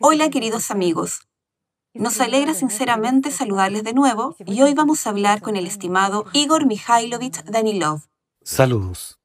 Hola queridos amigos. Nos alegra sinceramente saludarles de nuevo y hoy vamos a hablar con el estimado Igor Mikhailovich Danilov. Saludos.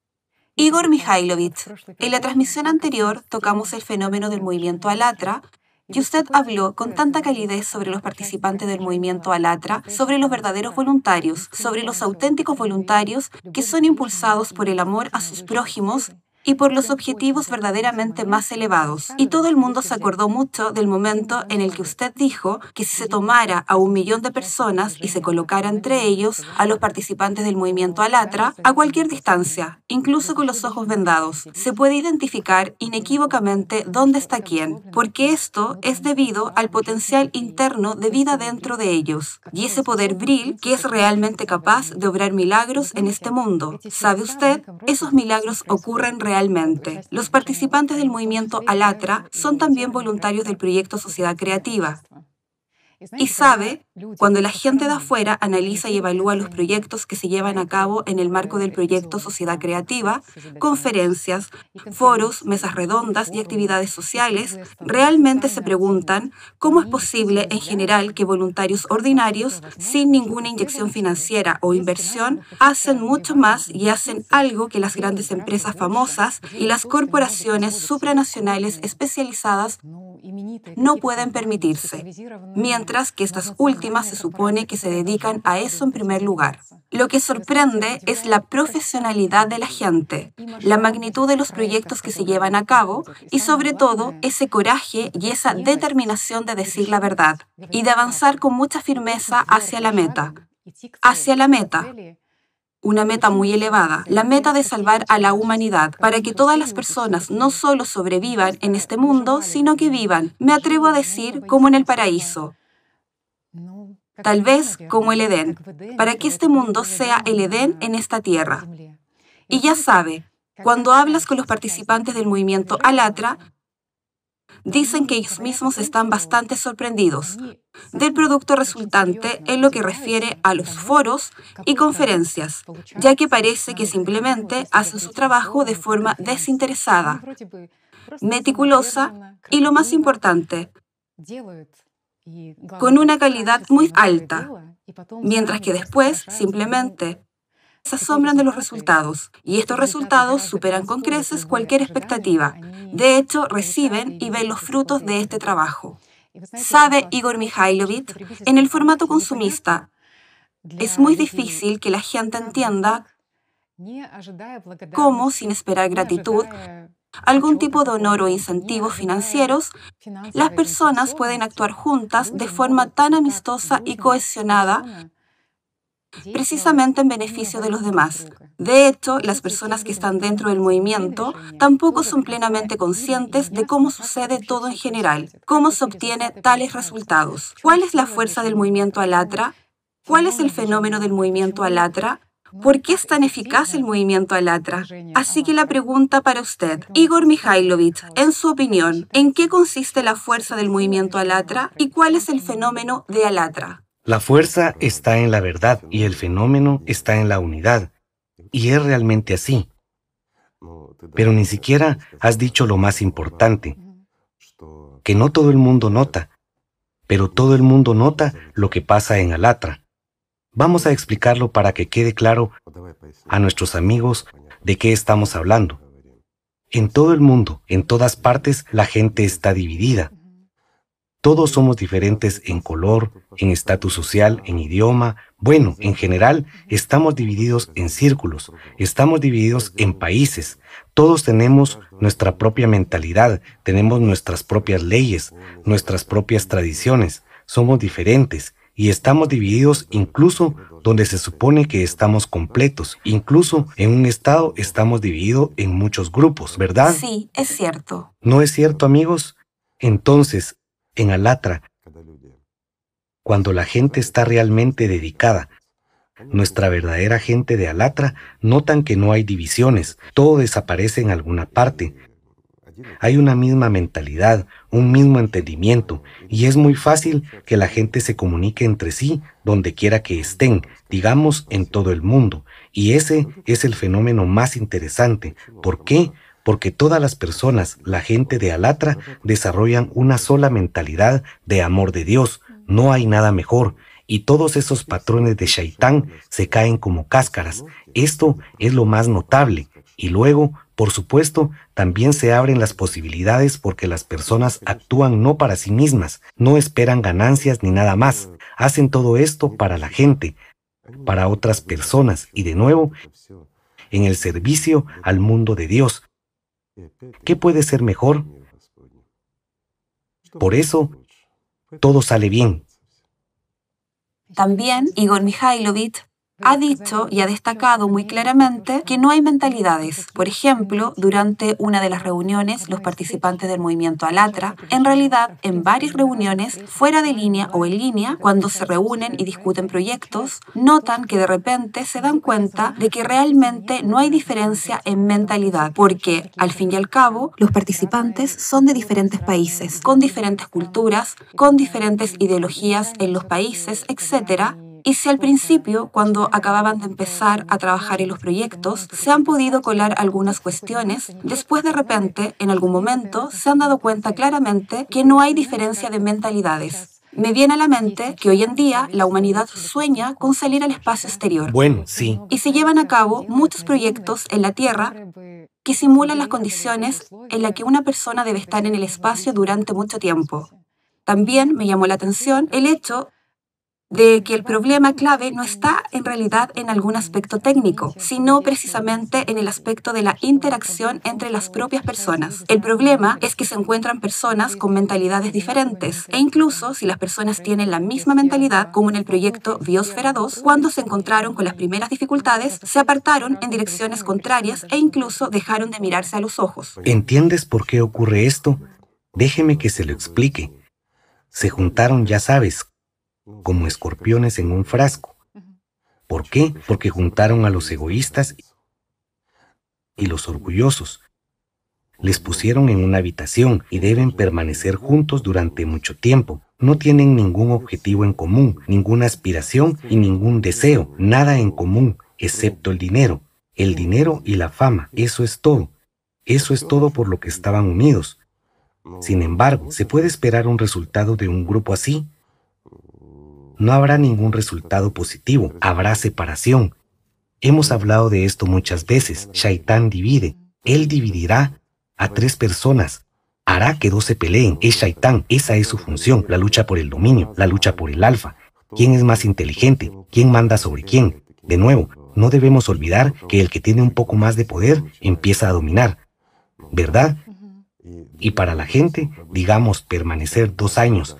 Igor Mikhailovich, en la transmisión anterior tocamos el fenómeno del movimiento Alatra y usted habló con tanta calidez sobre los participantes del movimiento Alatra, sobre los verdaderos voluntarios, sobre los auténticos voluntarios que son impulsados por el amor a sus prójimos y por los objetivos verdaderamente más elevados. Y todo el mundo se acordó mucho del momento en el que usted dijo que si se tomara a un millón de personas y se colocara entre ellos a los participantes del movimiento Alatra a cualquier distancia, incluso con los ojos vendados, se puede identificar inequívocamente dónde está quién, porque esto es debido al potencial interno de vida dentro de ellos y ese poder bril que es realmente capaz de obrar milagros en este mundo. ¿Sabe usted? Esos milagros ocurren realmente los participantes del movimiento Alatra son también voluntarios del proyecto Sociedad Creativa. Y sabe, cuando la gente de afuera analiza y evalúa los proyectos que se llevan a cabo en el marco del proyecto Sociedad Creativa, conferencias, foros, mesas redondas y actividades sociales, realmente se preguntan cómo es posible en general que voluntarios ordinarios, sin ninguna inyección financiera o inversión, hacen mucho más y hacen algo que las grandes empresas famosas y las corporaciones supranacionales especializadas no pueden permitirse, mientras que estas últimas se supone que se dedican a eso en primer lugar. Lo que sorprende es la profesionalidad de la gente, la magnitud de los proyectos que se llevan a cabo y sobre todo ese coraje y esa determinación de decir la verdad y de avanzar con mucha firmeza hacia la meta. Hacia la meta una meta muy elevada, la meta de salvar a la humanidad, para que todas las personas no solo sobrevivan en este mundo, sino que vivan, me atrevo a decir, como en el paraíso. Tal vez como el Edén, para que este mundo sea el Edén en esta tierra. Y ya sabe, cuando hablas con los participantes del movimiento Alatra, dicen que ellos mismos están bastante sorprendidos del producto resultante en lo que refiere a los foros y conferencias, ya que parece que simplemente hacen su trabajo de forma desinteresada, meticulosa y, lo más importante, con una calidad muy alta, mientras que después simplemente se asombran de los resultados y estos resultados superan con creces cualquier expectativa. De hecho, reciben y ven los frutos de este trabajo. Sabe Igor Mikhailovich, en el formato consumista es muy difícil que la gente entienda cómo, sin esperar gratitud, algún tipo de honor o incentivos financieros, las personas pueden actuar juntas de forma tan amistosa y cohesionada precisamente en beneficio de los demás. De hecho, las personas que están dentro del movimiento tampoco son plenamente conscientes de cómo sucede todo en general, cómo se obtiene tales resultados. ¿Cuál es la fuerza del movimiento Alatra? ¿Cuál es el fenómeno del movimiento Alatra? ¿Por qué es tan eficaz el movimiento Alatra? Así que la pregunta para usted, Igor Mikhailovich, en su opinión, ¿en qué consiste la fuerza del movimiento Alatra y cuál es el fenómeno de Alatra? La fuerza está en la verdad y el fenómeno está en la unidad. Y es realmente así. Pero ni siquiera has dicho lo más importante, que no todo el mundo nota, pero todo el mundo nota lo que pasa en Alatra. Vamos a explicarlo para que quede claro a nuestros amigos de qué estamos hablando. En todo el mundo, en todas partes, la gente está dividida. Todos somos diferentes en color, en estatus social, en idioma. Bueno, en general, estamos divididos en círculos, estamos divididos en países. Todos tenemos nuestra propia mentalidad, tenemos nuestras propias leyes, nuestras propias tradiciones. Somos diferentes y estamos divididos incluso donde se supone que estamos completos. Incluso en un estado estamos divididos en muchos grupos, ¿verdad? Sí, es cierto. ¿No es cierto, amigos? Entonces, en Alatra, cuando la gente está realmente dedicada. Nuestra verdadera gente de Alatra notan que no hay divisiones, todo desaparece en alguna parte. Hay una misma mentalidad, un mismo entendimiento, y es muy fácil que la gente se comunique entre sí donde quiera que estén, digamos en todo el mundo. Y ese es el fenómeno más interesante. ¿Por qué? porque todas las personas, la gente de Alatra, desarrollan una sola mentalidad de amor de Dios. No hay nada mejor. Y todos esos patrones de Shaitán se caen como cáscaras. Esto es lo más notable. Y luego, por supuesto, también se abren las posibilidades porque las personas actúan no para sí mismas, no esperan ganancias ni nada más. Hacen todo esto para la gente, para otras personas y de nuevo en el servicio al mundo de Dios. ¿Qué puede ser mejor? Por eso, todo sale bien. También Igor Mikhailovich ha dicho y ha destacado muy claramente que no hay mentalidades. Por ejemplo, durante una de las reuniones, los participantes del movimiento Alatra, en realidad, en varias reuniones, fuera de línea o en línea, cuando se reúnen y discuten proyectos, notan que de repente se dan cuenta de que realmente no hay diferencia en mentalidad, porque al fin y al cabo, los participantes son de diferentes países, con diferentes culturas, con diferentes ideologías en los países, etc., y si al principio, cuando acababan de empezar a trabajar en los proyectos, se han podido colar algunas cuestiones, después de repente, en algún momento, se han dado cuenta claramente que no hay diferencia de mentalidades. Me viene a la mente que hoy en día la humanidad sueña con salir al espacio exterior. Bueno, sí. Y se llevan a cabo muchos proyectos en la Tierra que simulan las condiciones en las que una persona debe estar en el espacio durante mucho tiempo. También me llamó la atención el hecho de que el problema clave no está en realidad en algún aspecto técnico, sino precisamente en el aspecto de la interacción entre las propias personas. El problema es que se encuentran personas con mentalidades diferentes e incluso si las personas tienen la misma mentalidad, como en el proyecto Biosfera 2, cuando se encontraron con las primeras dificultades, se apartaron en direcciones contrarias e incluso dejaron de mirarse a los ojos. ¿Entiendes por qué ocurre esto? Déjeme que se lo explique. Se juntaron, ya sabes, como escorpiones en un frasco. ¿Por qué? Porque juntaron a los egoístas y los orgullosos. Les pusieron en una habitación y deben permanecer juntos durante mucho tiempo. No tienen ningún objetivo en común, ninguna aspiración y ningún deseo, nada en común, excepto el dinero. El dinero y la fama, eso es todo. Eso es todo por lo que estaban unidos. Sin embargo, ¿se puede esperar un resultado de un grupo así? No habrá ningún resultado positivo, habrá separación. Hemos hablado de esto muchas veces. Shaitán divide. Él dividirá a tres personas. Hará que dos se peleen. Es Shaitán. Esa es su función. La lucha por el dominio, la lucha por el alfa. ¿Quién es más inteligente? ¿Quién manda sobre quién? De nuevo, no debemos olvidar que el que tiene un poco más de poder empieza a dominar. ¿Verdad? Y para la gente, digamos, permanecer dos años,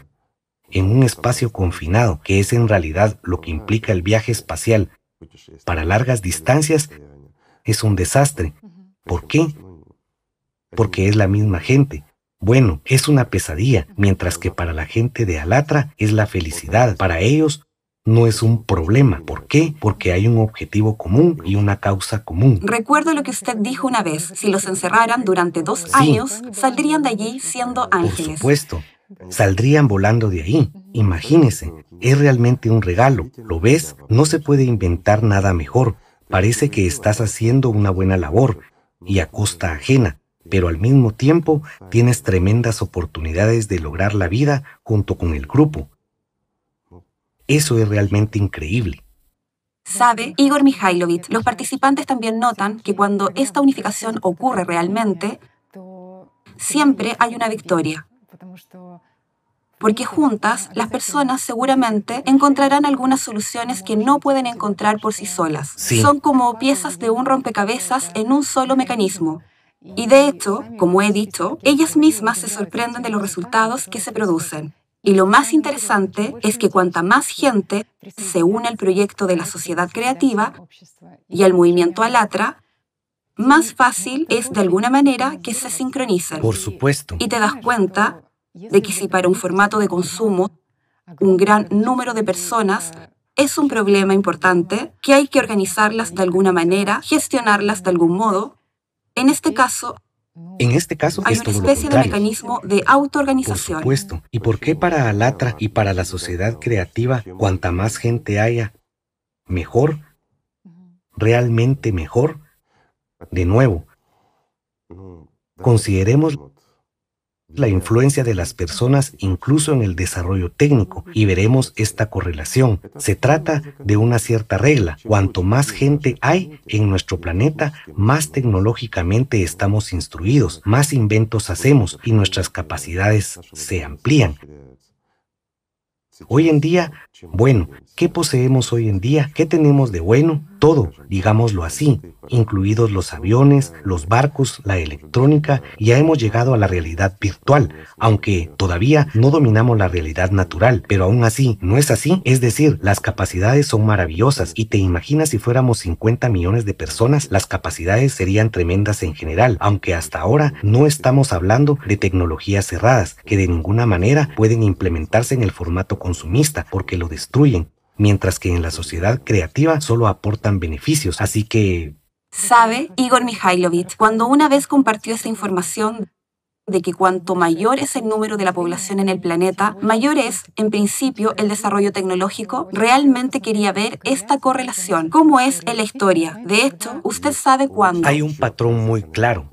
en un espacio confinado, que es en realidad lo que implica el viaje espacial para largas distancias, es un desastre. ¿Por qué? Porque es la misma gente. Bueno, es una pesadilla, mientras que para la gente de Alatra es la felicidad. Para ellos no es un problema. ¿Por qué? Porque hay un objetivo común y una causa común. Recuerdo lo que usted dijo una vez. Si los encerraran durante dos años, saldrían de allí siendo ángeles. Por supuesto. Saldrían volando de ahí. Imagínese, es realmente un regalo. ¿Lo ves? No se puede inventar nada mejor. Parece que estás haciendo una buena labor y a costa ajena, pero al mismo tiempo tienes tremendas oportunidades de lograr la vida junto con el grupo. Eso es realmente increíble. Sabe Igor Mikhailovich, los participantes también notan que cuando esta unificación ocurre realmente, siempre hay una victoria porque juntas las personas seguramente encontrarán algunas soluciones que no pueden encontrar por sí solas. Son como piezas de un rompecabezas en un solo mecanismo. Y de hecho, como he dicho, ellas mismas se sorprenden de los resultados que se producen. Y lo más interesante es que cuanta más gente se une al proyecto de la sociedad creativa y al movimiento Alatra, más fácil es de alguna manera que se sincronicen. Por supuesto. Y te das cuenta de que si para un formato de consumo un gran número de personas es un problema importante, que hay que organizarlas de alguna manera, gestionarlas de algún modo. En este caso, en este caso hay una especie de mecanismo de autoorganización. Por supuesto. ¿Y por qué para Alatra y para la sociedad creativa, cuanta más gente haya, mejor? ¿Realmente mejor? De nuevo, Consideremos la influencia de las personas incluso en el desarrollo técnico y veremos esta correlación. Se trata de una cierta regla. Cuanto más gente hay en nuestro planeta, más tecnológicamente estamos instruidos, más inventos hacemos y nuestras capacidades se amplían. Hoy en día, bueno, ¿qué poseemos hoy en día? ¿Qué tenemos de bueno? Todo, digámoslo así, incluidos los aviones, los barcos, la electrónica, ya hemos llegado a la realidad virtual, aunque todavía no dominamos la realidad natural, pero aún así, ¿no es así? Es decir, las capacidades son maravillosas y te imaginas si fuéramos 50 millones de personas, las capacidades serían tremendas en general, aunque hasta ahora no estamos hablando de tecnologías cerradas, que de ninguna manera pueden implementarse en el formato consumista, porque lo destruyen, mientras que en la sociedad creativa solo aportan beneficios. Así que... Sabe Igor Mikhailovich, cuando una vez compartió esta información de que cuanto mayor es el número de la población en el planeta, mayor es, en principio, el desarrollo tecnológico, realmente quería ver esta correlación. ¿Cómo es en la historia? De hecho, usted sabe cuándo. Hay un patrón muy claro.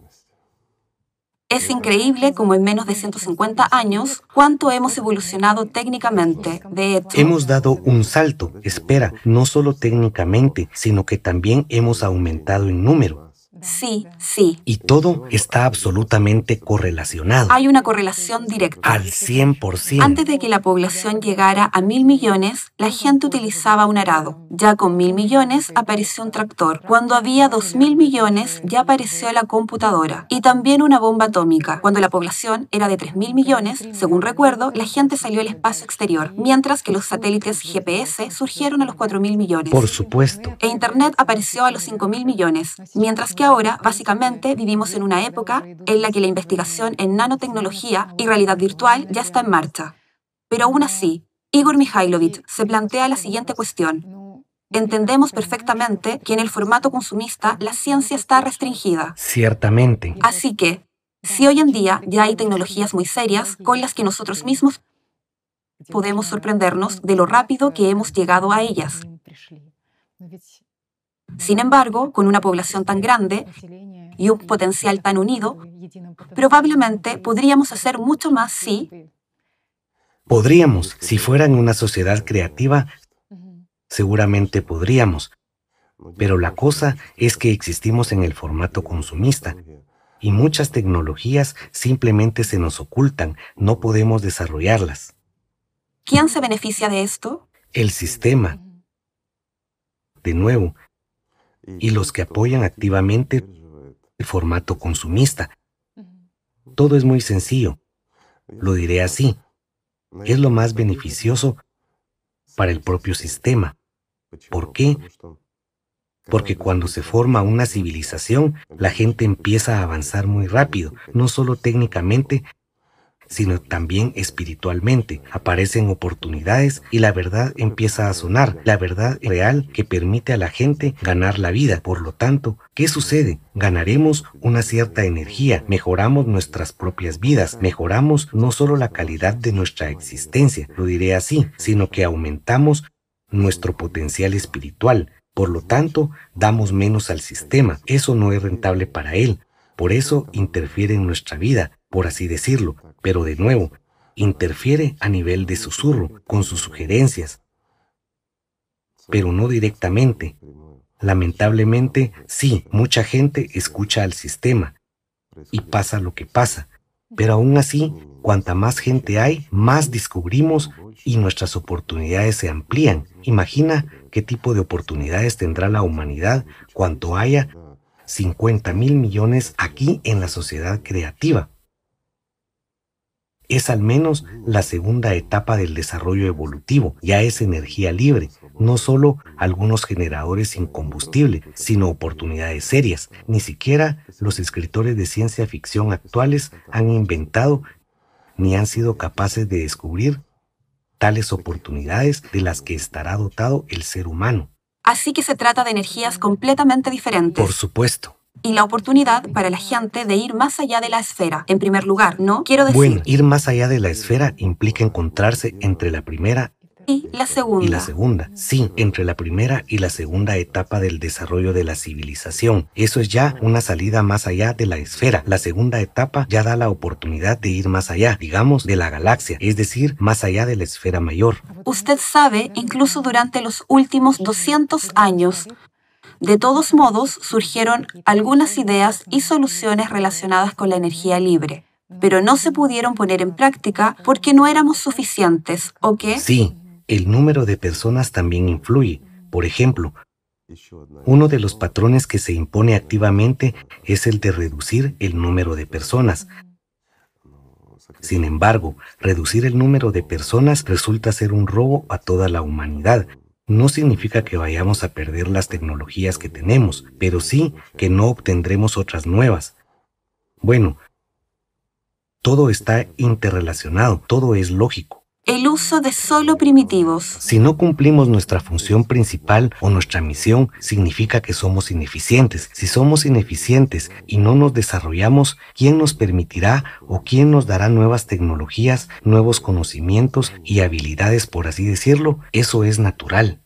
Es increíble como en menos de 150 años cuánto hemos evolucionado técnicamente. De hemos dado un salto, espera, no solo técnicamente, sino que también hemos aumentado en número. Sí, sí. Y todo está absolutamente correlacionado. Hay una correlación directa. Al 100%. Antes de que la población llegara a mil millones, la gente utilizaba un arado. Ya con mil millones apareció un tractor. Cuando había dos mil millones ya apareció la computadora. Y también una bomba atómica. Cuando la población era de tres mil millones, según recuerdo, la gente salió al espacio exterior, mientras que los satélites GPS surgieron a los cuatro mil millones. Por supuesto. E Internet apareció a los cinco mil millones, mientras que ahora, básicamente, vivimos en una época en la que la investigación en nanotecnología y realidad virtual ya está en marcha. Pero aún así, Igor Mikhailovich se plantea la siguiente cuestión. Entendemos perfectamente que en el formato consumista la ciencia está restringida. Ciertamente. Así que, si hoy en día ya hay tecnologías muy serias con las que nosotros mismos podemos sorprendernos de lo rápido que hemos llegado a ellas. Sin embargo, con una población tan grande y un potencial tan unido, probablemente podríamos hacer mucho más si... Podríamos, si fuera en una sociedad creativa, seguramente podríamos. Pero la cosa es que existimos en el formato consumista y muchas tecnologías simplemente se nos ocultan, no podemos desarrollarlas. ¿Quién se beneficia de esto? El sistema. De nuevo, y los que apoyan activamente el formato consumista. Todo es muy sencillo. Lo diré así. Es lo más beneficioso para el propio sistema. ¿Por qué? Porque cuando se forma una civilización, la gente empieza a avanzar muy rápido, no solo técnicamente, sino también espiritualmente. Aparecen oportunidades y la verdad empieza a sonar, la verdad real que permite a la gente ganar la vida. Por lo tanto, ¿qué sucede? Ganaremos una cierta energía, mejoramos nuestras propias vidas, mejoramos no solo la calidad de nuestra existencia, lo diré así, sino que aumentamos nuestro potencial espiritual. Por lo tanto, damos menos al sistema. Eso no es rentable para él. Por eso interfiere en nuestra vida, por así decirlo, pero de nuevo, interfiere a nivel de susurro, con sus sugerencias, pero no directamente. Lamentablemente, sí, mucha gente escucha al sistema y pasa lo que pasa, pero aún así, cuanta más gente hay, más descubrimos y nuestras oportunidades se amplían. Imagina qué tipo de oportunidades tendrá la humanidad cuanto haya 50 mil millones aquí en la sociedad creativa. Es al menos la segunda etapa del desarrollo evolutivo, ya es energía libre, no solo algunos generadores sin combustible, sino oportunidades serias. Ni siquiera los escritores de ciencia ficción actuales han inventado ni han sido capaces de descubrir tales oportunidades de las que estará dotado el ser humano. Así que se trata de energías completamente diferentes. Por supuesto y la oportunidad para la gente de ir más allá de la esfera. En primer lugar, ¿no? Quiero decir... Bueno, ir más allá de la esfera implica encontrarse entre la primera y la segunda. Y la segunda, sí, entre la primera y la segunda etapa del desarrollo de la civilización. Eso es ya una salida más allá de la esfera. La segunda etapa ya da la oportunidad de ir más allá, digamos, de la galaxia, es decir, más allá de la esfera mayor. Usted sabe, incluso durante los últimos 200 años, de todos modos, surgieron algunas ideas y soluciones relacionadas con la energía libre, pero no se pudieron poner en práctica porque no éramos suficientes, ¿o qué? Sí, el número de personas también influye. Por ejemplo, uno de los patrones que se impone activamente es el de reducir el número de personas. Sin embargo, reducir el número de personas resulta ser un robo a toda la humanidad. No significa que vayamos a perder las tecnologías que tenemos, pero sí que no obtendremos otras nuevas. Bueno, todo está interrelacionado, todo es lógico el uso de solo primitivos. Si no cumplimos nuestra función principal o nuestra misión, significa que somos ineficientes. Si somos ineficientes y no nos desarrollamos, ¿quién nos permitirá o quién nos dará nuevas tecnologías, nuevos conocimientos y habilidades, por así decirlo? Eso es natural.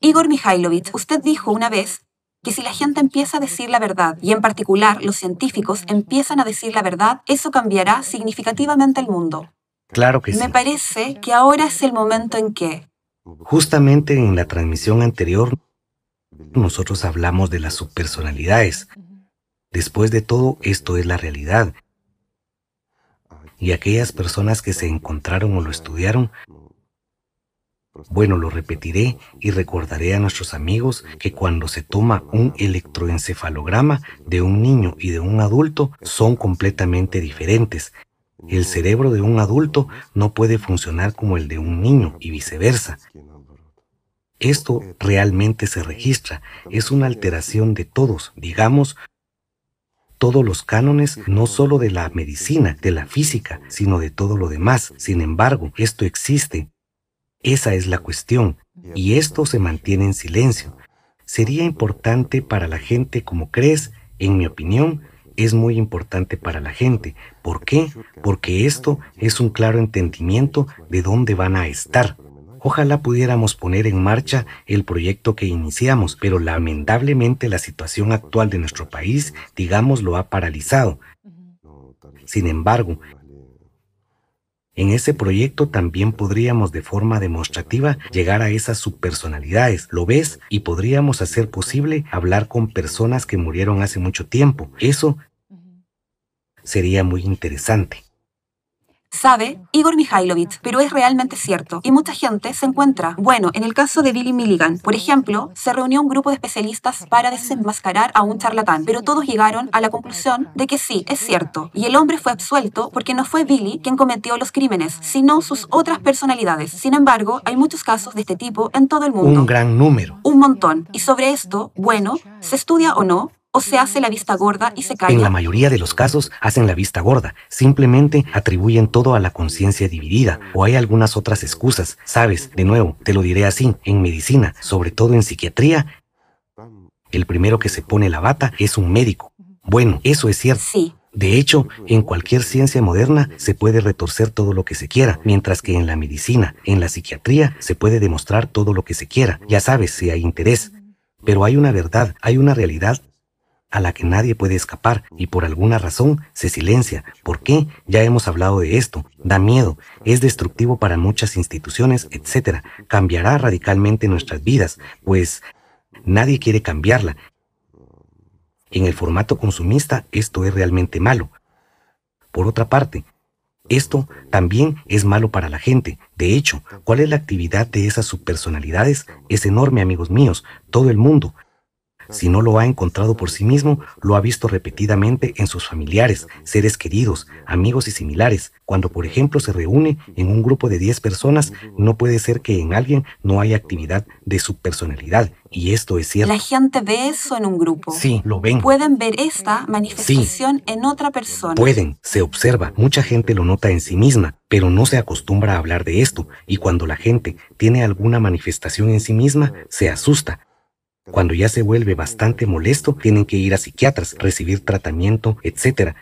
Igor Mikhailovich, usted dijo una vez que si la gente empieza a decir la verdad, y en particular los científicos empiezan a decir la verdad, eso cambiará significativamente el mundo. Claro que sí. Me parece que ahora es el momento en que... Justamente en la transmisión anterior, nosotros hablamos de las subpersonalidades. Después de todo, esto es la realidad. Y aquellas personas que se encontraron o lo estudiaron, bueno, lo repetiré y recordaré a nuestros amigos que cuando se toma un electroencefalograma de un niño y de un adulto son completamente diferentes el cerebro de un adulto no puede funcionar como el de un niño y viceversa. Esto realmente se registra, es una alteración de todos, digamos, todos los cánones, no solo de la medicina, de la física, sino de todo lo demás. Sin embargo, esto existe. Esa es la cuestión, y esto se mantiene en silencio. Sería importante para la gente como crees, en mi opinión, es muy importante para la gente. ¿Por qué? Porque esto es un claro entendimiento de dónde van a estar. Ojalá pudiéramos poner en marcha el proyecto que iniciamos, pero lamentablemente la situación actual de nuestro país, digamos, lo ha paralizado. Sin embargo, en ese proyecto también podríamos de forma demostrativa llegar a esas subpersonalidades, ¿lo ves? Y podríamos hacer posible hablar con personas que murieron hace mucho tiempo. Eso sería muy interesante sabe Igor Mikhailovich, pero es realmente cierto. Y mucha gente se encuentra. Bueno, en el caso de Billy Milligan, por ejemplo, se reunió un grupo de especialistas para desenmascarar a un charlatán, pero todos llegaron a la conclusión de que sí, es cierto. Y el hombre fue absuelto porque no fue Billy quien cometió los crímenes, sino sus otras personalidades. Sin embargo, hay muchos casos de este tipo en todo el mundo. Un gran número. Un montón. Y sobre esto, bueno, se estudia o no, o se hace la vista gorda y se calla. En la mayoría de los casos hacen la vista gorda, simplemente atribuyen todo a la conciencia dividida o hay algunas otras excusas. Sabes, de nuevo, te lo diré así, en medicina, sobre todo en psiquiatría, el primero que se pone la bata es un médico. Bueno, eso es cierto. Sí. De hecho, en cualquier ciencia moderna se puede retorcer todo lo que se quiera, mientras que en la medicina, en la psiquiatría, se puede demostrar todo lo que se quiera. Ya sabes, si hay interés. Pero hay una verdad, hay una realidad a la que nadie puede escapar y por alguna razón se silencia. ¿Por qué? Ya hemos hablado de esto. Da miedo, es destructivo para muchas instituciones, etc. Cambiará radicalmente nuestras vidas, pues nadie quiere cambiarla. En el formato consumista esto es realmente malo. Por otra parte, esto también es malo para la gente. De hecho, ¿cuál es la actividad de esas subpersonalidades? Es enorme, amigos míos. Todo el mundo, si no lo ha encontrado por sí mismo, lo ha visto repetidamente en sus familiares, seres queridos, amigos y similares. Cuando, por ejemplo, se reúne en un grupo de 10 personas, no puede ser que en alguien no haya actividad de su personalidad. Y esto es cierto. La gente ve eso en un grupo. Sí, lo ven. Pueden ver esta manifestación en otra persona. Pueden, se observa. Mucha gente lo nota en sí misma, pero no se acostumbra a hablar de esto. Y cuando la gente tiene alguna manifestación en sí misma, se asusta cuando ya se vuelve bastante molesto, tienen que ir a psiquiatras, recibir tratamiento, etc.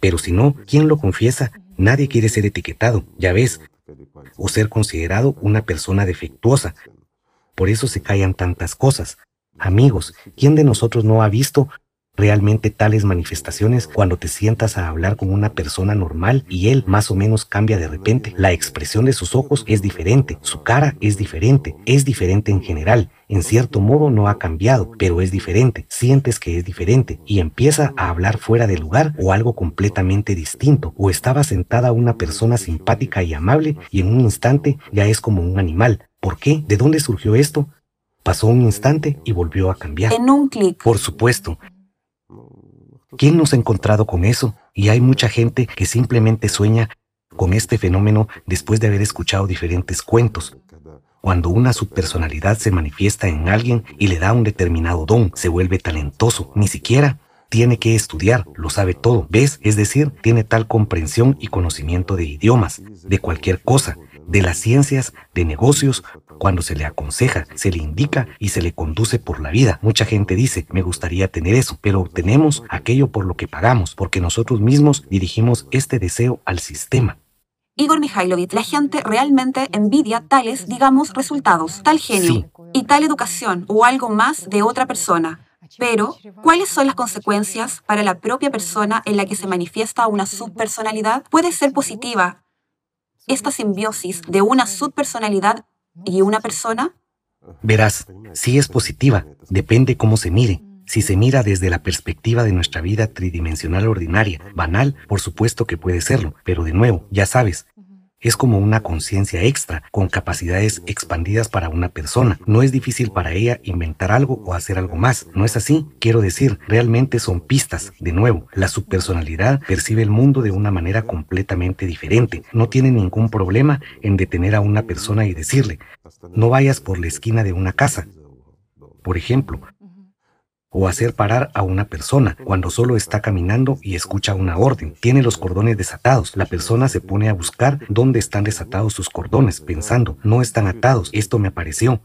Pero si no, ¿quién lo confiesa? Nadie quiere ser etiquetado, ya ves, o ser considerado una persona defectuosa. Por eso se callan tantas cosas. Amigos, ¿quién de nosotros no ha visto realmente tales manifestaciones cuando te sientas a hablar con una persona normal y él más o menos cambia de repente. La expresión de sus ojos es diferente, su cara es diferente, es diferente en general. En cierto modo no ha cambiado, pero es diferente. Sientes que es diferente y empieza a hablar fuera de lugar o algo completamente distinto. O estaba sentada una persona simpática y amable y en un instante ya es como un animal. ¿Por qué? ¿De dónde surgió esto? Pasó un instante y volvió a cambiar. En un clic. Por supuesto, ¿Quién nos ha encontrado con eso? Y hay mucha gente que simplemente sueña con este fenómeno después de haber escuchado diferentes cuentos. Cuando una subpersonalidad se manifiesta en alguien y le da un determinado don, se vuelve talentoso, ni siquiera tiene que estudiar, lo sabe todo, ¿ves? Es decir, tiene tal comprensión y conocimiento de idiomas, de cualquier cosa, de las ciencias, de negocios, cuando se le aconseja, se le indica y se le conduce por la vida. Mucha gente dice, me gustaría tener eso, pero obtenemos aquello por lo que pagamos, porque nosotros mismos dirigimos este deseo al sistema. Igor Mikhailovich, la gente realmente envidia tales, digamos, resultados, tal genio y tal educación o algo más de otra persona. Pero, ¿cuáles son las consecuencias para la propia persona en la que se manifiesta una subpersonalidad? Puede ser positiva esta simbiosis de una subpersonalidad y una persona? Verás, si es positiva, depende cómo se mire. Si se mira desde la perspectiva de nuestra vida tridimensional ordinaria, banal, por supuesto que puede serlo, pero de nuevo, ya sabes, es como una conciencia extra, con capacidades expandidas para una persona. No es difícil para ella inventar algo o hacer algo más. ¿No es así? Quiero decir, realmente son pistas. De nuevo, la subpersonalidad percibe el mundo de una manera completamente diferente. No tiene ningún problema en detener a una persona y decirle, no vayas por la esquina de una casa. Por ejemplo, o hacer parar a una persona cuando solo está caminando y escucha una orden. Tiene los cordones desatados. La persona se pone a buscar dónde están desatados sus cordones, pensando, no están atados, esto me apareció.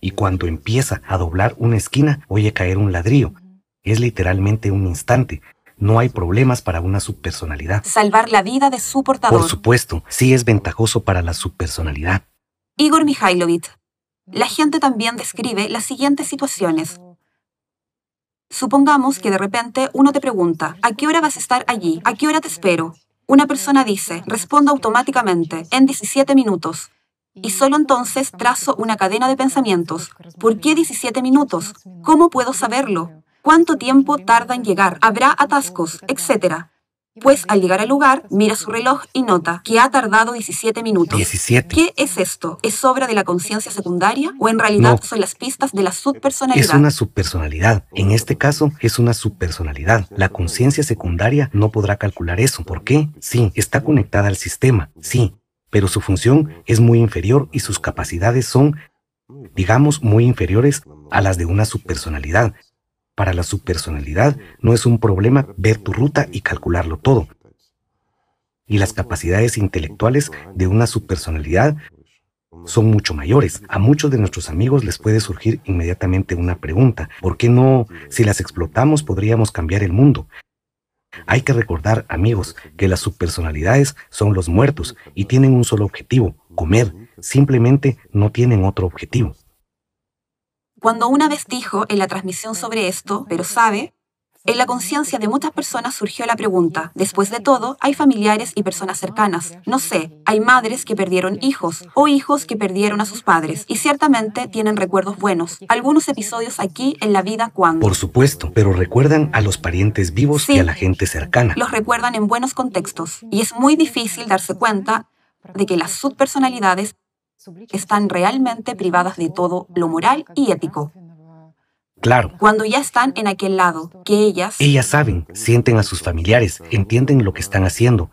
Y cuando empieza a doblar una esquina, oye caer un ladrillo. Es literalmente un instante. No hay problemas para una subpersonalidad. Salvar la vida de su portador. Por supuesto, sí es ventajoso para la subpersonalidad. Igor Mikhailovich. La gente también describe las siguientes situaciones. Supongamos que de repente uno te pregunta, ¿a qué hora vas a estar allí? ¿A qué hora te espero? Una persona dice, respondo automáticamente, en 17 minutos. Y solo entonces trazo una cadena de pensamientos. ¿Por qué 17 minutos? ¿Cómo puedo saberlo? ¿Cuánto tiempo tarda en llegar? ¿Habrá atascos? Etcétera. Pues al llegar al lugar, mira su reloj y nota que ha tardado 17 minutos. 17. ¿Qué es esto? ¿Es obra de la conciencia secundaria o en realidad son las pistas de la subpersonalidad? Es una subpersonalidad. En este caso, es una subpersonalidad. La conciencia secundaria no podrá calcular eso. ¿Por qué? Sí, está conectada al sistema. Sí, pero su función es muy inferior y sus capacidades son, digamos, muy inferiores a las de una subpersonalidad. Para la subpersonalidad no es un problema ver tu ruta y calcularlo todo. Y las capacidades intelectuales de una subpersonalidad son mucho mayores. A muchos de nuestros amigos les puede surgir inmediatamente una pregunta. ¿Por qué no, si las explotamos, podríamos cambiar el mundo? Hay que recordar, amigos, que las subpersonalidades son los muertos y tienen un solo objetivo, comer. Simplemente no tienen otro objetivo. Cuando una vez dijo en la transmisión sobre esto, pero sabe, en la conciencia de muchas personas surgió la pregunta, después de todo, hay familiares y personas cercanas. No sé, hay madres que perdieron hijos o hijos que perdieron a sus padres y ciertamente tienen recuerdos buenos. Algunos episodios aquí en la vida cuando... Por supuesto, pero recuerdan a los parientes vivos y a la gente cercana. Los recuerdan en buenos contextos y es muy difícil darse cuenta de que las subpersonalidades están realmente privadas de todo lo moral y ético. Claro. Cuando ya están en aquel lado, que ellas... Ellas saben, sienten a sus familiares, entienden lo que están haciendo,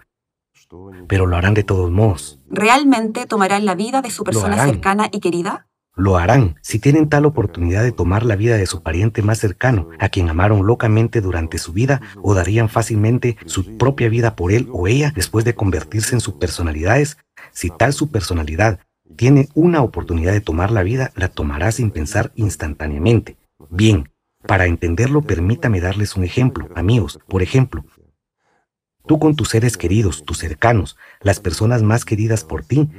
pero lo harán de todos modos. ¿Realmente tomarán la vida de su persona cercana y querida? Lo harán si tienen tal oportunidad de tomar la vida de su pariente más cercano, a quien amaron locamente durante su vida, o darían fácilmente su propia vida por él o ella después de convertirse en sus personalidades. Si tal su personalidad tiene una oportunidad de tomar la vida, la tomará sin pensar instantáneamente. Bien, para entenderlo permítame darles un ejemplo, amigos. Por ejemplo, Tú con tus seres queridos, tus cercanos, las personas más queridas por ti,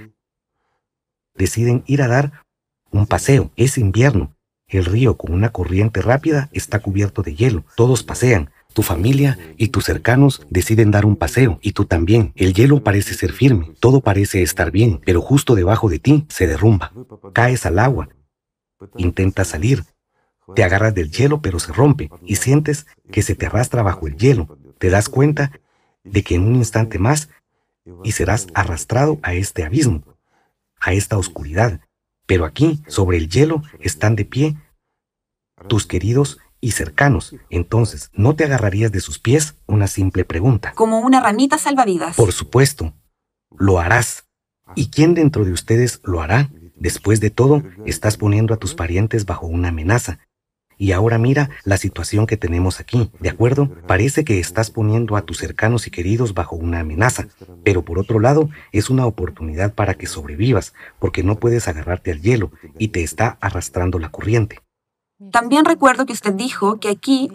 deciden ir a dar un paseo. Es invierno. El río con una corriente rápida está cubierto de hielo. Todos pasean. Tu familia y tus cercanos deciden dar un paseo y tú también. El hielo parece ser firme, todo parece estar bien, pero justo debajo de ti se derrumba. Caes al agua. Intentas salir. Te agarras del hielo pero se rompe y sientes que se te arrastra bajo el hielo. Te das cuenta de que en un instante más y serás arrastrado a este abismo, a esta oscuridad. Pero aquí, sobre el hielo, están de pie tus queridos y cercanos. Entonces, ¿no te agarrarías de sus pies? Una simple pregunta. Como una ramita salvavidas. Por supuesto, lo harás. ¿Y quién dentro de ustedes lo hará? Después de todo, estás poniendo a tus parientes bajo una amenaza. Y ahora mira la situación que tenemos aquí, ¿de acuerdo? Parece que estás poniendo a tus cercanos y queridos bajo una amenaza, pero por otro lado es una oportunidad para que sobrevivas, porque no puedes agarrarte al hielo y te está arrastrando la corriente. También recuerdo que usted dijo que aquí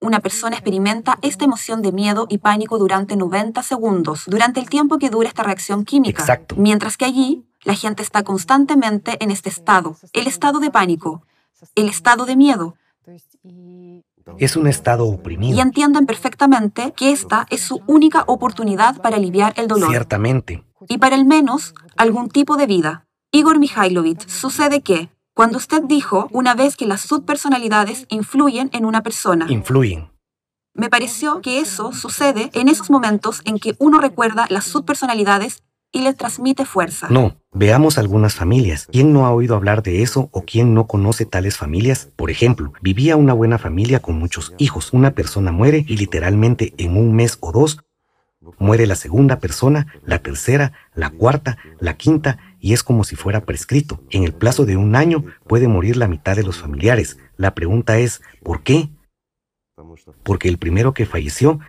una persona experimenta esta emoción de miedo y pánico durante 90 segundos, durante el tiempo que dura esta reacción química. Exacto. Mientras que allí la gente está constantemente en este estado, el estado de pánico, el estado de miedo. Es un estado oprimido. Y entienden perfectamente que esta es su única oportunidad para aliviar el dolor. Ciertamente. Y para al menos algún tipo de vida. Igor Mikhailovich, sucede que, cuando usted dijo una vez que las subpersonalidades influyen en una persona, Influyen. me pareció que eso sucede en esos momentos en que uno recuerda las subpersonalidades y le transmite fuerza. No, veamos algunas familias. ¿Quién no ha oído hablar de eso o quién no conoce tales familias? Por ejemplo, vivía una buena familia con muchos hijos. Una persona muere y literalmente en un mes o dos muere la segunda persona, la tercera, la cuarta, la quinta y es como si fuera prescrito. En el plazo de un año puede morir la mitad de los familiares. La pregunta es, ¿por qué? Porque el primero que falleció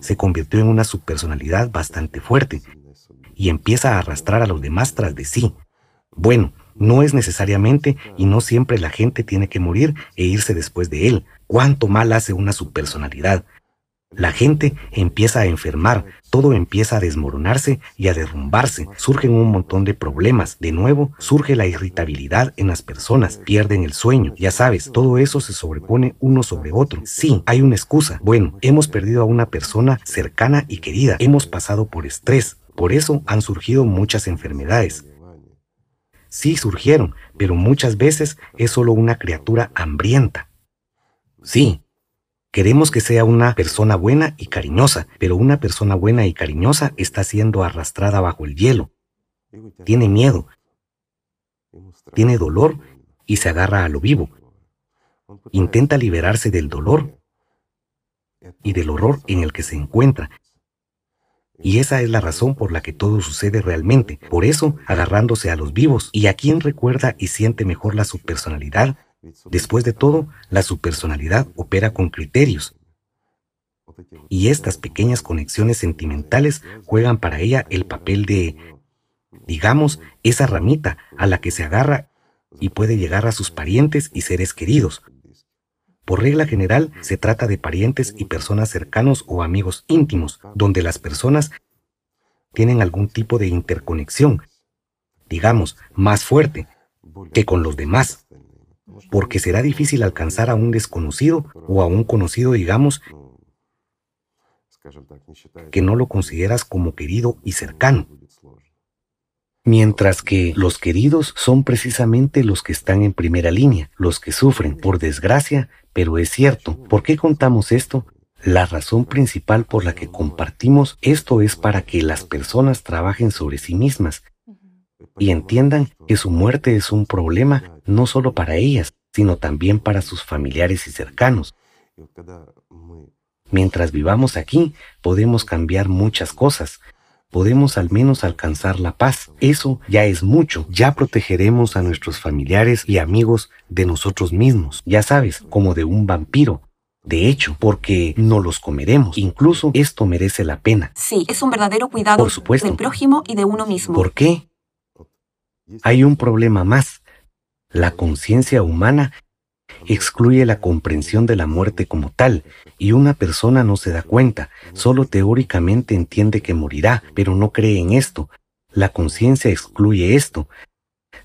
se convirtió en una subpersonalidad bastante fuerte y empieza a arrastrar a los demás tras de sí. Bueno, no es necesariamente y no siempre la gente tiene que morir e irse después de él. ¿Cuánto mal hace una subpersonalidad? La gente empieza a enfermar, todo empieza a desmoronarse y a derrumbarse, surgen un montón de problemas, de nuevo surge la irritabilidad en las personas, pierden el sueño, ya sabes, todo eso se sobrepone uno sobre otro. Sí, hay una excusa. Bueno, hemos perdido a una persona cercana y querida, hemos pasado por estrés, por eso han surgido muchas enfermedades. Sí surgieron, pero muchas veces es solo una criatura hambrienta. Sí, queremos que sea una persona buena y cariñosa, pero una persona buena y cariñosa está siendo arrastrada bajo el hielo. Tiene miedo, tiene dolor y se agarra a lo vivo. Intenta liberarse del dolor y del horror en el que se encuentra y esa es la razón por la que todo sucede realmente. Por eso, agarrándose a los vivos. ¿Y a quién recuerda y siente mejor la subpersonalidad? Después de todo, la subpersonalidad opera con criterios. Y estas pequeñas conexiones sentimentales juegan para ella el papel de, digamos, esa ramita a la que se agarra y puede llegar a sus parientes y seres queridos, por regla general, se trata de parientes y personas cercanos o amigos íntimos, donde las personas tienen algún tipo de interconexión, digamos, más fuerte que con los demás, porque será difícil alcanzar a un desconocido o a un conocido, digamos, que no lo consideras como querido y cercano. Mientras que los queridos son precisamente los que están en primera línea, los que sufren, por desgracia, pero es cierto. ¿Por qué contamos esto? La razón principal por la que compartimos esto es para que las personas trabajen sobre sí mismas y entiendan que su muerte es un problema no solo para ellas, sino también para sus familiares y cercanos. Mientras vivamos aquí, podemos cambiar muchas cosas, podemos al menos alcanzar la paz. Eso ya es mucho. Ya protegeremos a nuestros familiares y amigos de nosotros mismos. Ya sabes, como de un vampiro. De hecho, porque no los comeremos. Incluso esto merece la pena. Sí, es un verdadero cuidado Por supuesto. del prójimo y de uno mismo. ¿Por qué? Hay un problema más. La conciencia humana excluye la comprensión de la muerte como tal, y una persona no se da cuenta, solo teóricamente entiende que morirá, pero no cree en esto. La conciencia excluye esto.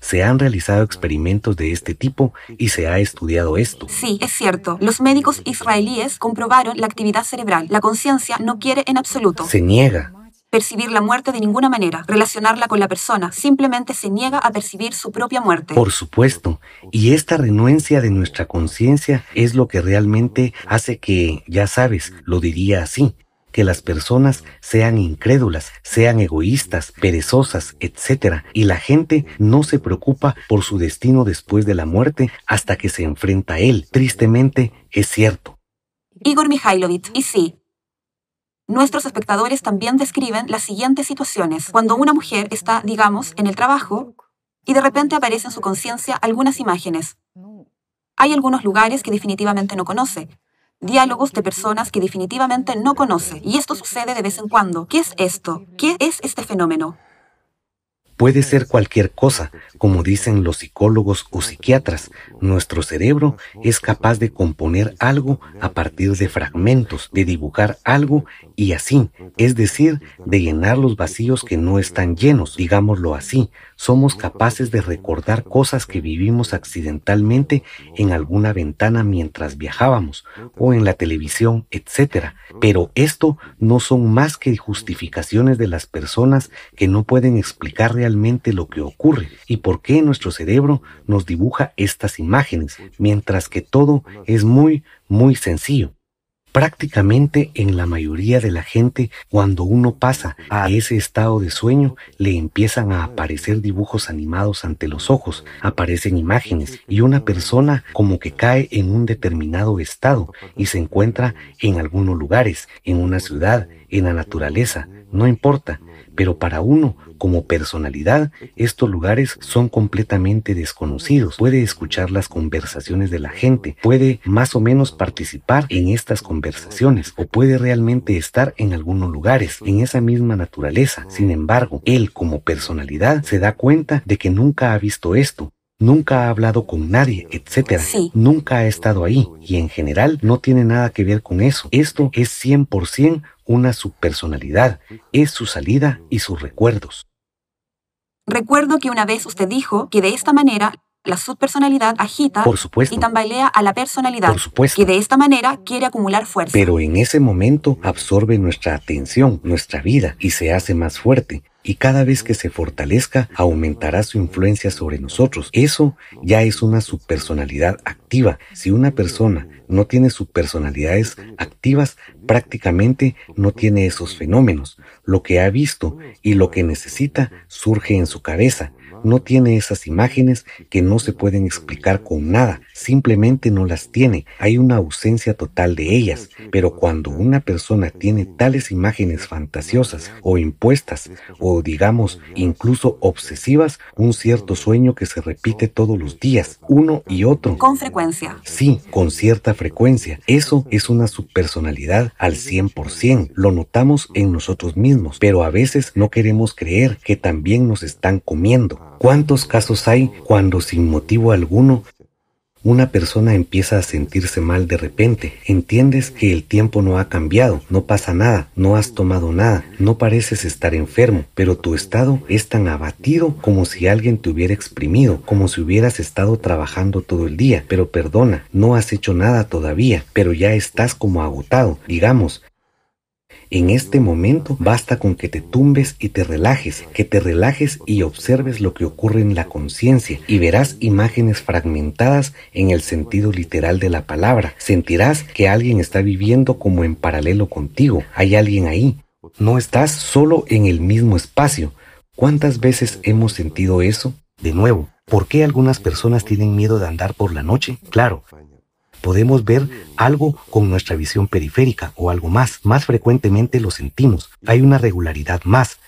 Se han realizado experimentos de este tipo y se ha estudiado esto. Sí, es cierto. Los médicos israelíes comprobaron la actividad cerebral. La conciencia no quiere en absoluto. Se niega percibir la muerte de ninguna manera, relacionarla con la persona, simplemente se niega a percibir su propia muerte. Por supuesto, y esta renuencia de nuestra conciencia es lo que realmente hace que, ya sabes, lo diría así, que las personas sean incrédulas, sean egoístas, perezosas, etc. Y la gente no se preocupa por su destino después de la muerte hasta que se enfrenta a él. Tristemente, es cierto. Igor Mikhailovich, y sí, Nuestros espectadores también describen las siguientes situaciones. Cuando una mujer está, digamos, en el trabajo y de repente aparecen en su conciencia algunas imágenes. Hay algunos lugares que definitivamente no conoce, diálogos de personas que definitivamente no conoce, y esto sucede de vez en cuando. ¿Qué es esto? ¿Qué es este fenómeno? Puede ser cualquier cosa, como dicen los psicólogos o psiquiatras. Nuestro cerebro es capaz de componer algo a partir de fragmentos, de dibujar algo y así, es decir, de llenar los vacíos que no están llenos, digámoslo así. Somos capaces de recordar cosas que vivimos accidentalmente en alguna ventana mientras viajábamos o en la televisión, etc. Pero esto no son más que justificaciones de las personas que no pueden explicar realmente lo que ocurre y por qué nuestro cerebro nos dibuja estas imágenes, mientras que todo es muy, muy sencillo. Prácticamente en la mayoría de la gente, cuando uno pasa a ese estado de sueño, le empiezan a aparecer dibujos animados ante los ojos, aparecen imágenes y una persona como que cae en un determinado estado y se encuentra en algunos lugares, en una ciudad, en la naturaleza, no importa, pero para uno como personalidad, estos lugares son completamente desconocidos. Puede escuchar las conversaciones de la gente, puede más o menos participar en estas conversaciones o puede realmente estar en algunos lugares, en esa misma naturaleza. Sin embargo, él como personalidad se da cuenta de que nunca ha visto esto, nunca ha hablado con nadie, etc. Nunca ha estado ahí y en general no tiene nada que ver con eso. Esto es 100% una subpersonalidad, es su salida y sus recuerdos. Recuerdo que una vez usted dijo que de esta manera la subpersonalidad agita y tambalea a la personalidad, Por supuesto. que de esta manera quiere acumular fuerza. Pero en ese momento absorbe nuestra atención, nuestra vida, y se hace más fuerte. Y cada vez que se fortalezca, aumentará su influencia sobre nosotros. Eso ya es una subpersonalidad activa. Si una persona no tiene subpersonalidades activas, prácticamente no tiene esos fenómenos. Lo que ha visto y lo que necesita surge en su cabeza. No tiene esas imágenes que no se pueden explicar con nada, simplemente no las tiene, hay una ausencia total de ellas, pero cuando una persona tiene tales imágenes fantasiosas o impuestas o digamos incluso obsesivas, un cierto sueño que se repite todos los días, uno y otro. Con frecuencia. Sí, con cierta frecuencia. Eso es una subpersonalidad al 100%. Lo notamos en nosotros mismos, pero a veces no queremos creer que también nos están comiendo. ¿Cuántos casos hay cuando sin motivo alguno una persona empieza a sentirse mal de repente. Entiendes que el tiempo no ha cambiado, no pasa nada, no has tomado nada, no pareces estar enfermo, pero tu estado es tan abatido como si alguien te hubiera exprimido, como si hubieras estado trabajando todo el día. Pero perdona, no has hecho nada todavía, pero ya estás como agotado. Digamos, en este momento basta con que te tumbes y te relajes, que te relajes y observes lo que ocurre en la conciencia y verás imágenes fragmentadas en el sentido literal de la palabra. Sentirás que alguien está viviendo como en paralelo contigo. Hay alguien ahí. No estás solo en el mismo espacio. ¿Cuántas veces hemos sentido eso? De nuevo, ¿por qué algunas personas tienen miedo de andar por la noche? Claro, podemos ver algo con nuestra visión periférica o algo más. Más frecuentemente lo sentimos. Hay una regularidad más.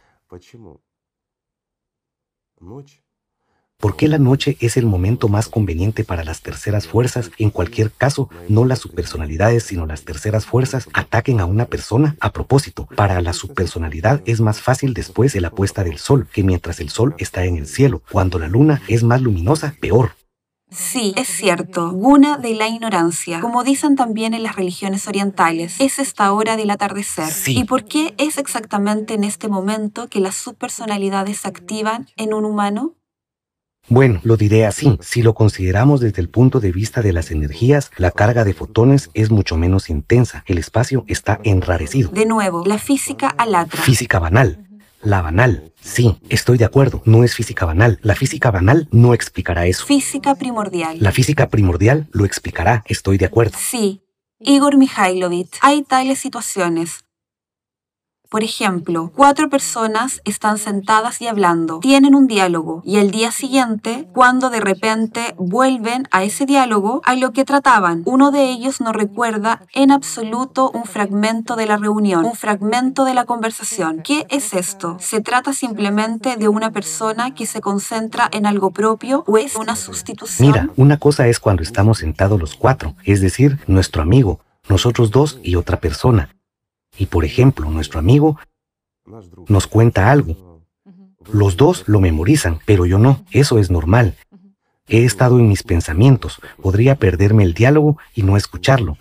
¿Por qué la noche es el momento más conveniente para las terceras fuerzas? En cualquier caso, no las subpersonalidades, sino las terceras fuerzas ataquen a una persona. A propósito, para la subpersonalidad es más fácil después de la puesta del sol que mientras el sol está en el cielo. Cuando la luna es más luminosa, peor. Sí, es cierto, guna de la ignorancia, como dicen también en las religiones orientales, es esta hora del atardecer. Sí. ¿Y por qué es exactamente en este momento que las subpersonalidades se activan en un humano? Bueno, lo diré así. Si lo consideramos desde el punto de vista de las energías, la carga de fotones es mucho menos intensa. El espacio está enrarecido. De nuevo, la física alatra. Física banal. La banal. Sí, estoy de acuerdo. No es física banal. La física banal no explicará eso. Física primordial. La física primordial lo explicará. Estoy de acuerdo. Sí, Igor Mikhailovich, hay tales situaciones. Por ejemplo, cuatro personas están sentadas y hablando, tienen un diálogo y el día siguiente, cuando de repente vuelven a ese diálogo, a lo que trataban, uno de ellos no recuerda en absoluto un fragmento de la reunión, un fragmento de la conversación. ¿Qué es esto? ¿Se trata simplemente de una persona que se concentra en algo propio o es una sustitución? Mira, una cosa es cuando estamos sentados los cuatro, es decir, nuestro amigo, nosotros dos y otra persona. Y por ejemplo, nuestro amigo nos cuenta algo. Los dos lo memorizan, pero yo no. Eso es normal. He estado en mis pensamientos. Podría perderme el diálogo y no escucharlo.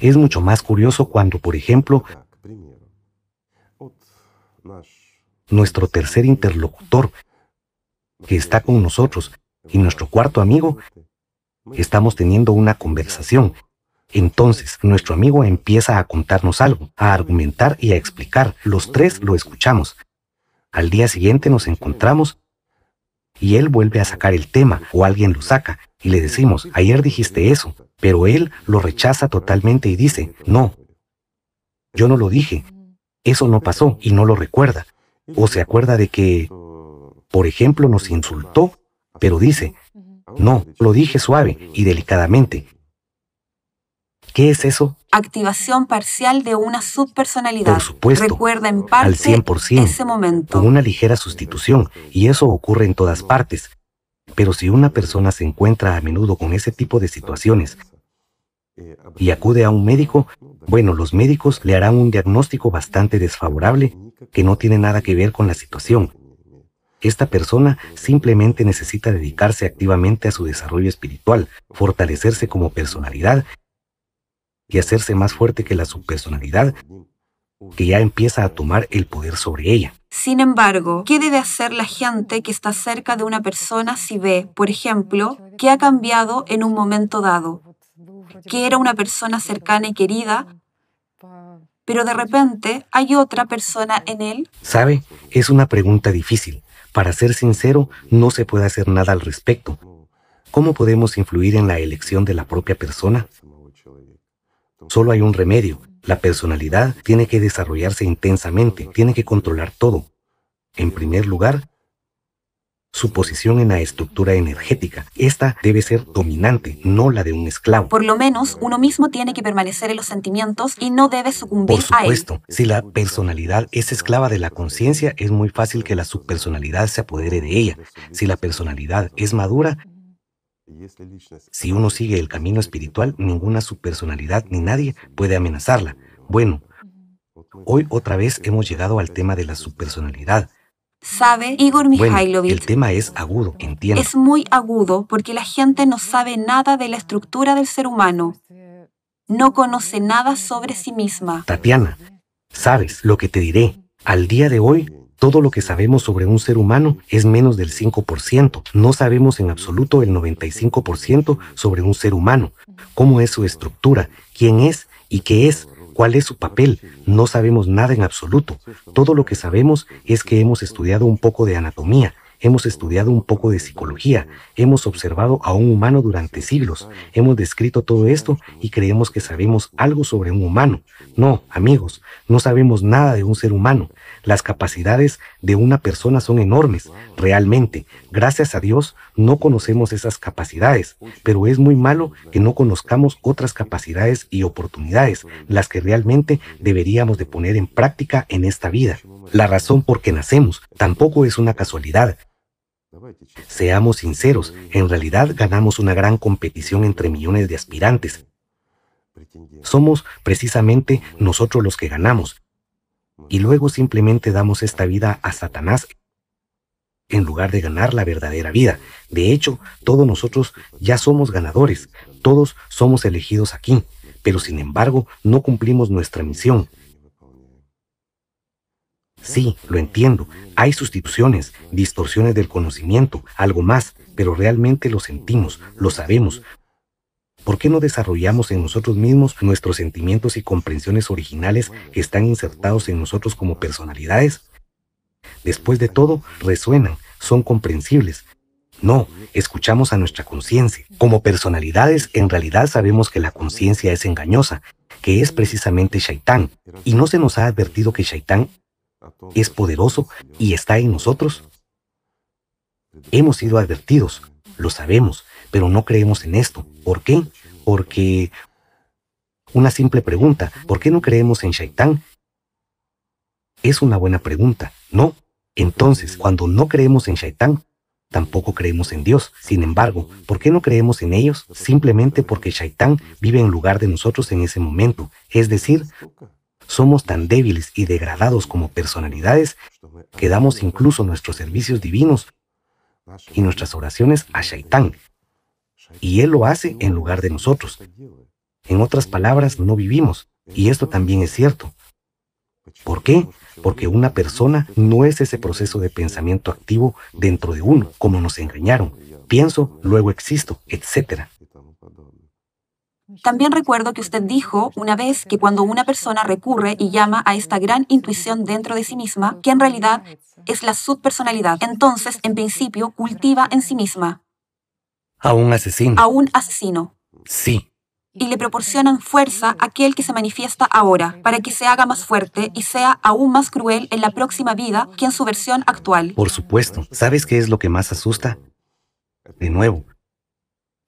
Es mucho más curioso cuando, por ejemplo, nuestro tercer interlocutor, que está con nosotros, y nuestro cuarto amigo, estamos teniendo una conversación. Entonces, nuestro amigo empieza a contarnos algo, a argumentar y a explicar. Los tres lo escuchamos. Al día siguiente nos encontramos y él vuelve a sacar el tema o alguien lo saca y le decimos, ayer dijiste eso, pero él lo rechaza totalmente y dice, no, yo no lo dije, eso no pasó y no lo recuerda. O se acuerda de que, por ejemplo, nos insultó, pero dice, no, lo dije suave y delicadamente. ¿Qué es eso? Activación parcial de una subpersonalidad. Por supuesto, Recuerda en parte al 100%, ese momento. Con una ligera sustitución, y eso ocurre en todas partes. Pero si una persona se encuentra a menudo con ese tipo de situaciones y acude a un médico, bueno, los médicos le harán un diagnóstico bastante desfavorable que no tiene nada que ver con la situación. Esta persona simplemente necesita dedicarse activamente a su desarrollo espiritual, fortalecerse como personalidad y hacerse más fuerte que la subpersonalidad que ya empieza a tomar el poder sobre ella. Sin embargo, ¿qué debe hacer la gente que está cerca de una persona si ve, por ejemplo, que ha cambiado en un momento dado? Que era una persona cercana y querida, pero de repente hay otra persona en él. ¿Sabe? Es una pregunta difícil. Para ser sincero, no se puede hacer nada al respecto. ¿Cómo podemos influir en la elección de la propia persona? Solo hay un remedio. La personalidad tiene que desarrollarse intensamente, tiene que controlar todo. En primer lugar, su posición en la estructura energética. Esta debe ser dominante, no la de un esclavo. Por lo menos, uno mismo tiene que permanecer en los sentimientos y no debe sucumbir Por supuesto, si la personalidad es esclava de la conciencia, es muy fácil que la subpersonalidad se apodere de ella. Si la personalidad es madura, si uno sigue el camino espiritual, ninguna subpersonalidad ni nadie puede amenazarla. Bueno, hoy otra vez hemos llegado al tema de la subpersonalidad. ¿Sabe, Igor Bueno, Mikhailovich? el tema es agudo, entiendo. Es muy agudo porque la gente no sabe nada de la estructura del ser humano. No conoce nada sobre sí misma. Tatiana, sabes lo que te diré. Al día de hoy, todo lo que sabemos sobre un ser humano es menos del 5%. No sabemos en absoluto el 95% sobre un ser humano. Cómo es su estructura, quién es y qué es, cuál es su papel. No sabemos nada en absoluto. Todo lo que sabemos es que hemos estudiado un poco de anatomía, hemos estudiado un poco de psicología, hemos observado a un humano durante siglos, hemos descrito todo esto y creemos que sabemos algo sobre un humano. No, amigos, no sabemos nada de un ser humano. Las capacidades de una persona son enormes, realmente. Gracias a Dios no conocemos esas capacidades, pero es muy malo que no conozcamos otras capacidades y oportunidades, las que realmente deberíamos de poner en práctica en esta vida. La razón por que nacemos tampoco es una casualidad. Seamos sinceros, en realidad ganamos una gran competición entre millones de aspirantes. Somos precisamente nosotros los que ganamos. Y luego simplemente damos esta vida a Satanás. en lugar de ganar la verdadera vida. De hecho, todos nosotros ya somos ganadores, todos somos elegidos aquí, pero sin embargo no cumplimos nuestra misión. Sí, lo entiendo. Hay sustituciones, distorsiones del conocimiento, algo más, pero realmente lo sentimos, lo sabemos. ¿Por qué no desarrollamos en nosotros mismos nuestros sentimientos y comprensiones originales que están insertados en nosotros como personalidades? Después de todo, resuenan, son comprensibles. No, escuchamos a nuestra conciencia. Como personalidades, en realidad sabemos que la conciencia es engañosa, que es precisamente Shaitán, y no se nos ha advertido que Shaitán es poderoso y está en nosotros? Hemos sido advertidos, lo sabemos, pero no creemos en esto. ¿Por qué? Porque una simple pregunta, ¿por qué no creemos en Shaitán? Es una buena pregunta, ¿no? Entonces, cuando no creemos en Shaitán, tampoco creemos en Dios. Sin embargo, ¿por qué no creemos en ellos? Simplemente porque Shaitán vive en lugar de nosotros en ese momento. Es decir, somos tan débiles y degradados como personalidades que damos incluso nuestros servicios divinos y nuestras oraciones a Shaitán. Y él lo hace en lugar de nosotros. En otras palabras, no vivimos. Y esto también es cierto. ¿Por qué? Porque una persona no es ese proceso de pensamiento activo dentro de uno, como nos engañaron. Pienso, luego existo, etc. También recuerdo que usted dijo una vez que cuando una persona recurre y llama a esta gran intuición dentro de sí misma, que en realidad es la subpersonalidad, entonces en principio cultiva en sí misma. A un asesino. A un asesino. Sí. Y le proporcionan fuerza a aquel que se manifiesta ahora, para que se haga más fuerte y sea aún más cruel en la próxima vida que en su versión actual. Por supuesto. ¿Sabes qué es lo que más asusta? De nuevo,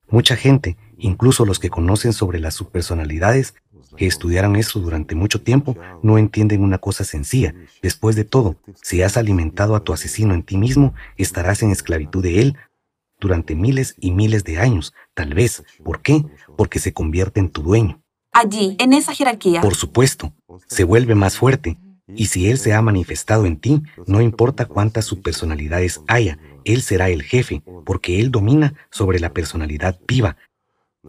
mucha gente Incluso los que conocen sobre las subpersonalidades, que estudiaron eso durante mucho tiempo, no entienden una cosa sencilla. Después de todo, si has alimentado a tu asesino en ti mismo, estarás en esclavitud de él durante miles y miles de años, tal vez. ¿Por qué? Porque se convierte en tu dueño. Allí, en esa jerarquía. Por supuesto, se vuelve más fuerte. Y si él se ha manifestado en ti, no importa cuántas subpersonalidades haya, él será el jefe, porque él domina sobre la personalidad viva,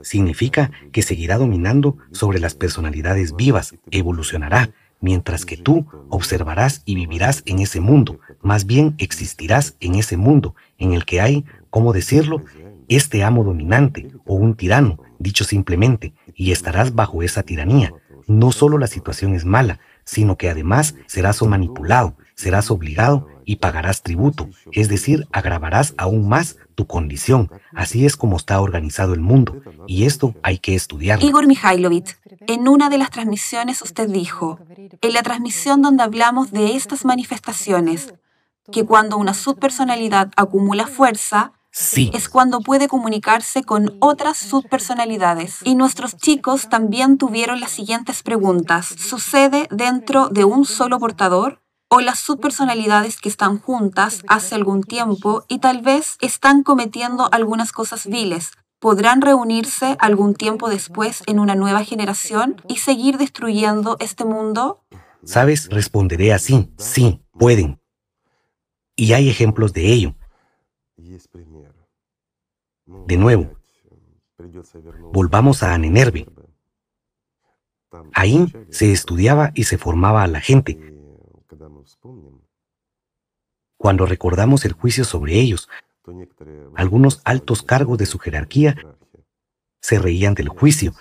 significa que seguirá dominando sobre las personalidades vivas, evolucionará, mientras que tú observarás y vivirás en ese mundo, más bien existirás en ese mundo en el que hay, ¿cómo decirlo?, este amo dominante o un tirano, dicho simplemente, y estarás bajo esa tiranía. No solo la situación es mala, sino que además serás manipulado, serás obligado y pagarás tributo, es decir, agravarás aún más tu condición. Así es como está organizado el mundo, y esto hay que estudiarlo. Igor Mikhailovich, en una de las transmisiones usted dijo, en la transmisión donde hablamos de estas manifestaciones, que cuando una subpersonalidad acumula fuerza, Sí. es cuando puede comunicarse con otras subpersonalidades. Y nuestros chicos también tuvieron las siguientes preguntas. ¿Sucede dentro de un solo portador? ¿O las subpersonalidades que están juntas hace algún tiempo y tal vez están cometiendo algunas cosas viles? ¿Podrán reunirse algún tiempo después en una nueva generación y seguir destruyendo este mundo? ¿Sabes? Responderé así. Sí, pueden. Y hay ejemplos de ello. De nuevo, volvamos a Anenerve. Ahí se estudiaba y se formaba a la gente. Cuando recordamos el juicio sobre ellos, algunos altos cargos de su jerarquía se reían del juicio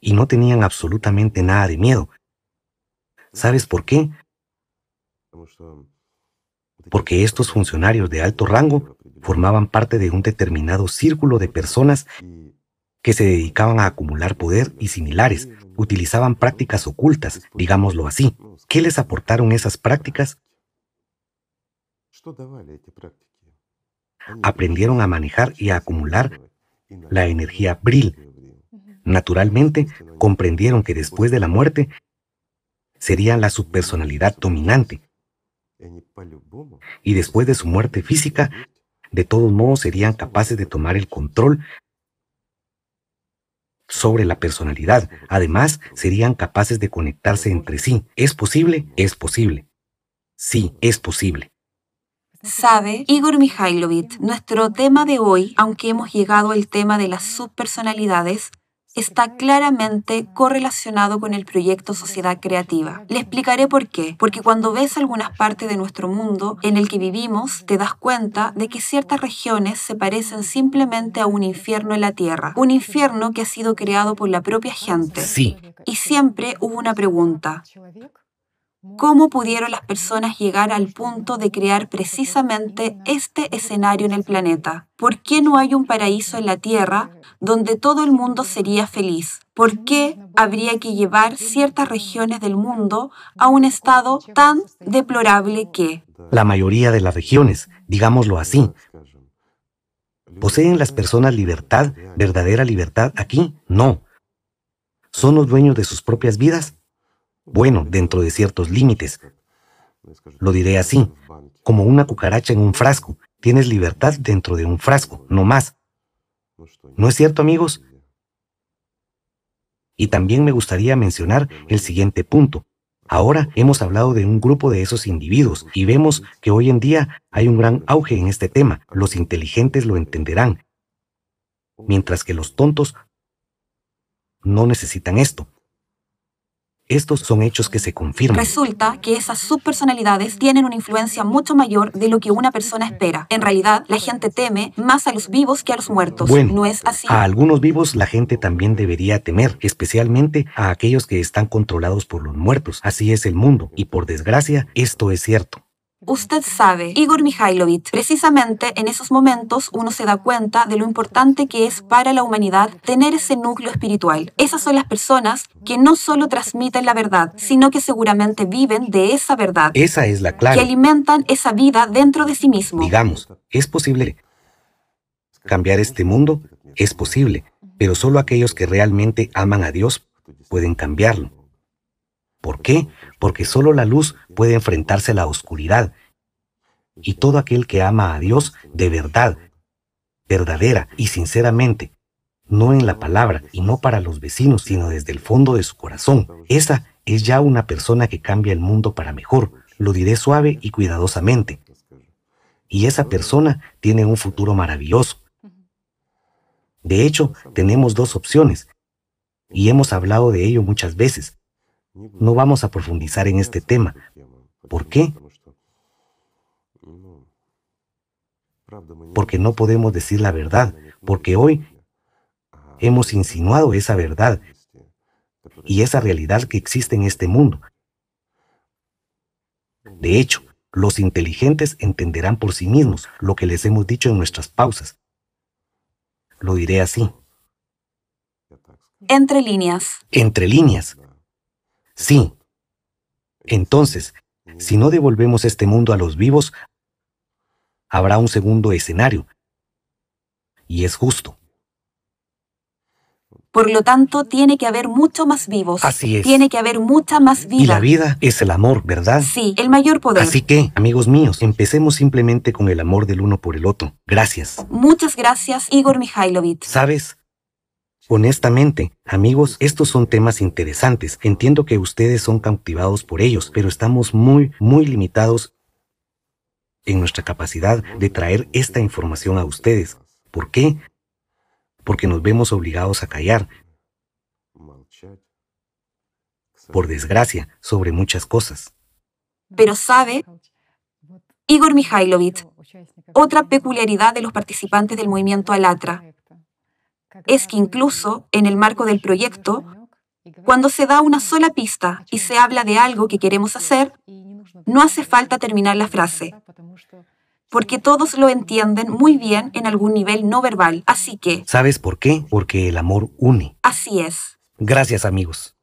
y no tenían absolutamente nada de miedo. ¿Sabes por qué? Porque estos funcionarios de alto rango formaban parte de un determinado círculo de personas que se dedicaban a acumular poder y similares, utilizaban prácticas ocultas, digámoslo así. ¿Qué les aportaron esas prácticas? Aprendieron a manejar y a acumular la energía bril. Naturalmente, comprendieron que después de la muerte serían la subpersonalidad dominante. Y después de su muerte física, de todos modos serían capaces de tomar el control sobre la personalidad. Además, serían capaces de conectarse entre sí. ¿Es posible? Es posible. Sí, es posible. Sabe, Igor Mikhailovich, nuestro tema de hoy, aunque hemos llegado al tema de las subpersonalidades, está claramente correlacionado con el proyecto Sociedad Creativa. Le explicaré por qué. Porque cuando ves algunas partes de nuestro mundo en el que vivimos, te das cuenta de que ciertas regiones se parecen simplemente a un infierno en la Tierra. Un infierno que ha sido creado por la propia gente. Sí. Y siempre hubo una pregunta. ¿Cómo pudieron las personas llegar al punto de crear precisamente este escenario en el planeta? ¿Por qué no hay un paraíso en la Tierra donde todo el mundo sería feliz? ¿Por qué habría que llevar ciertas regiones del mundo a un estado tan deplorable que... La mayoría de las regiones, digámoslo así, ¿poseen las personas libertad, verdadera libertad aquí? No. ¿Son los dueños de sus propias vidas? Bueno, dentro de ciertos límites. Lo diré así, como una cucaracha en un frasco. Tienes libertad dentro de un frasco, no más. ¿No es cierto, amigos? Y también me gustaría mencionar el siguiente punto. Ahora hemos hablado de un grupo de esos individuos y vemos que hoy en día hay un gran auge en este tema. Los inteligentes lo entenderán, mientras que los tontos no necesitan esto. Estos son hechos que se confirman. Resulta que esas subpersonalidades tienen una influencia mucho mayor de lo que una persona espera. En realidad, la gente teme más a los vivos que a los muertos. Bueno, ¿No es así? A algunos vivos la gente también debería temer, especialmente a aquellos que están controlados por los muertos. Así es el mundo, y por desgracia, esto es cierto. Usted sabe, Igor Mikhailovich, precisamente en esos momentos uno se da cuenta de lo importante que es para la humanidad tener ese núcleo espiritual. Esas son las personas que no solo transmiten la verdad, sino que seguramente viven de esa verdad. Esa es la Que clave. alimentan esa vida dentro de sí mismo. Digamos, ¿es posible cambiar este mundo? Es posible, pero solo aquellos que realmente aman a Dios pueden cambiarlo. ¿Por qué? Porque solo la luz puede enfrentarse a la oscuridad. Y todo aquel que ama a Dios de verdad, verdadera y sinceramente, no en la palabra y no para los vecinos, sino desde el fondo de su corazón, esa es ya una persona que cambia el mundo para mejor. Lo diré suave y cuidadosamente. Y esa persona tiene un futuro maravilloso. De hecho, tenemos dos opciones, y hemos hablado de ello muchas veces. No vamos a profundizar en este tema. ¿Por qué? Porque no podemos decir la verdad, porque hoy hemos insinuado esa verdad y esa realidad que existe en este mundo. De hecho, los inteligentes entenderán por sí mismos lo que les hemos dicho en nuestras pausas. Lo diré así, Entre líneas. entre líneas. Sí. Entonces, si no devolvemos este mundo a los vivos, habrá un segundo escenario. Y es justo. Por lo tanto, tiene que haber mucho más vivos. Así es. Tiene que haber mucha más vida. Y la vida es el amor, ¿verdad? Sí, el mayor poder. Así que, amigos míos, empecemos simplemente con el amor del uno por el otro. Gracias. Muchas gracias, Igor Mikhailovich. ¿Sabes? Honestamente, amigos, estos son temas interesantes. Entiendo que ustedes son cautivados por ellos, pero estamos muy, muy limitados en nuestra capacidad de traer esta información a ustedes. ¿Por qué? Porque nos vemos obligados a callar, por desgracia, sobre muchas cosas. Pero sabe, Igor Mikhailovich, otra peculiaridad de los participantes del movimiento Alatra es que incluso en el marco del proyecto, cuando se da una sola pista y se habla de algo que queremos hacer, no hace falta terminar la frase, porque todos lo entienden muy bien en algún nivel no verbal. Así que, ¿Sabes por qué? Porque el amor une. así es. Gracias amigos.